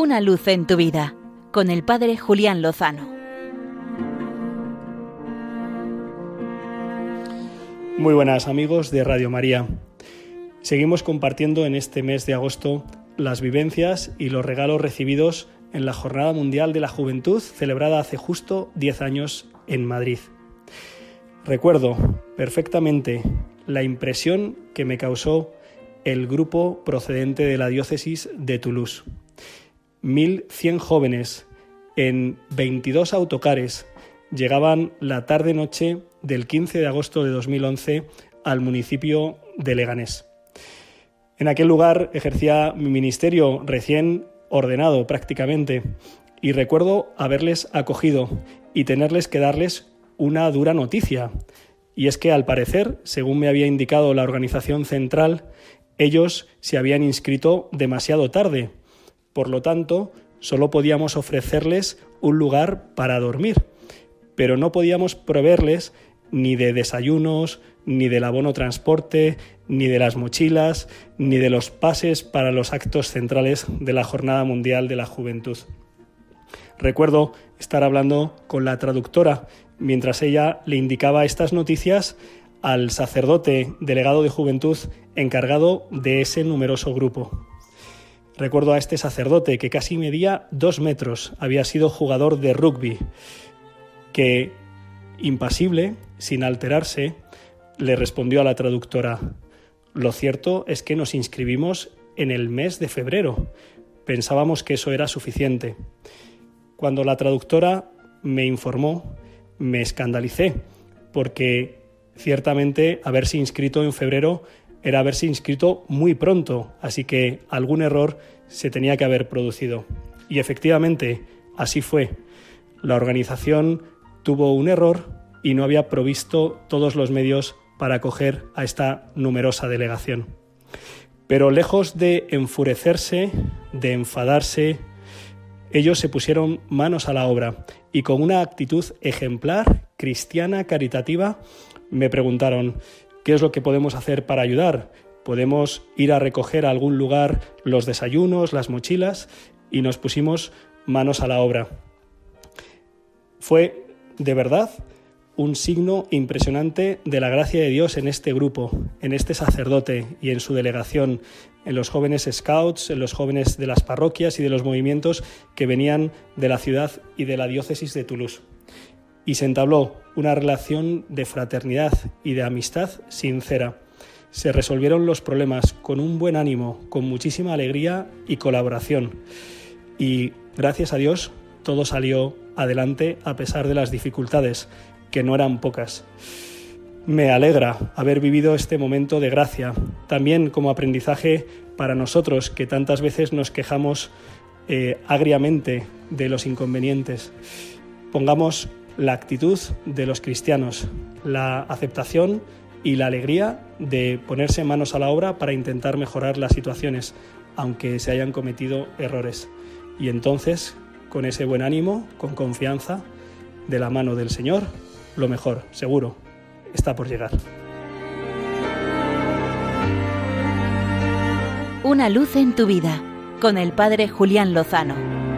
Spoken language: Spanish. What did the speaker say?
Una luz en tu vida con el Padre Julián Lozano. Muy buenas amigos de Radio María. Seguimos compartiendo en este mes de agosto las vivencias y los regalos recibidos en la Jornada Mundial de la Juventud celebrada hace justo 10 años en Madrid. Recuerdo perfectamente la impresión que me causó el grupo procedente de la diócesis de Toulouse. 1.100 jóvenes en 22 autocares llegaban la tarde-noche del 15 de agosto de 2011 al municipio de Leganés. En aquel lugar ejercía mi ministerio recién ordenado prácticamente y recuerdo haberles acogido y tenerles que darles una dura noticia. Y es que al parecer, según me había indicado la organización central, ellos se habían inscrito demasiado tarde. Por lo tanto, solo podíamos ofrecerles un lugar para dormir, pero no podíamos proveerles ni de desayunos, ni del abono transporte, ni de las mochilas, ni de los pases para los actos centrales de la Jornada Mundial de la Juventud. Recuerdo estar hablando con la traductora mientras ella le indicaba estas noticias al sacerdote delegado de juventud encargado de ese numeroso grupo. Recuerdo a este sacerdote que casi medía dos metros, había sido jugador de rugby, que, impasible, sin alterarse, le respondió a la traductora, lo cierto es que nos inscribimos en el mes de febrero. Pensábamos que eso era suficiente. Cuando la traductora me informó, me escandalicé, porque ciertamente haberse inscrito en febrero era haberse inscrito muy pronto, así que algún error se tenía que haber producido. Y efectivamente, así fue. La organización tuvo un error y no había provisto todos los medios para acoger a esta numerosa delegación. Pero lejos de enfurecerse, de enfadarse, ellos se pusieron manos a la obra y con una actitud ejemplar, cristiana, caritativa, me preguntaron, ¿qué es lo que podemos hacer para ayudar? ¿Podemos ir a recoger a algún lugar los desayunos, las mochilas? Y nos pusimos manos a la obra. Fue, de verdad, un signo impresionante de la gracia de Dios en este grupo, en este sacerdote y en su delegación, en los jóvenes scouts, en los jóvenes de las parroquias y de los movimientos que venían de la ciudad y de la diócesis de Toulouse. Y se entabló una relación de fraternidad y de amistad sincera. Se resolvieron los problemas con un buen ánimo, con muchísima alegría y colaboración. Y gracias a Dios todo salió adelante a pesar de las dificultades que no eran pocas. Me alegra haber vivido este momento de gracia, también como aprendizaje para nosotros que tantas veces nos quejamos eh, agriamente de los inconvenientes. Pongamos la actitud de los cristianos, la aceptación y la alegría de ponerse manos a la obra para intentar mejorar las situaciones, aunque se hayan cometido errores. Y entonces, con ese buen ánimo, con confianza, de la mano del Señor, lo mejor, seguro, está por llegar. Una luz en tu vida con el Padre Julián Lozano.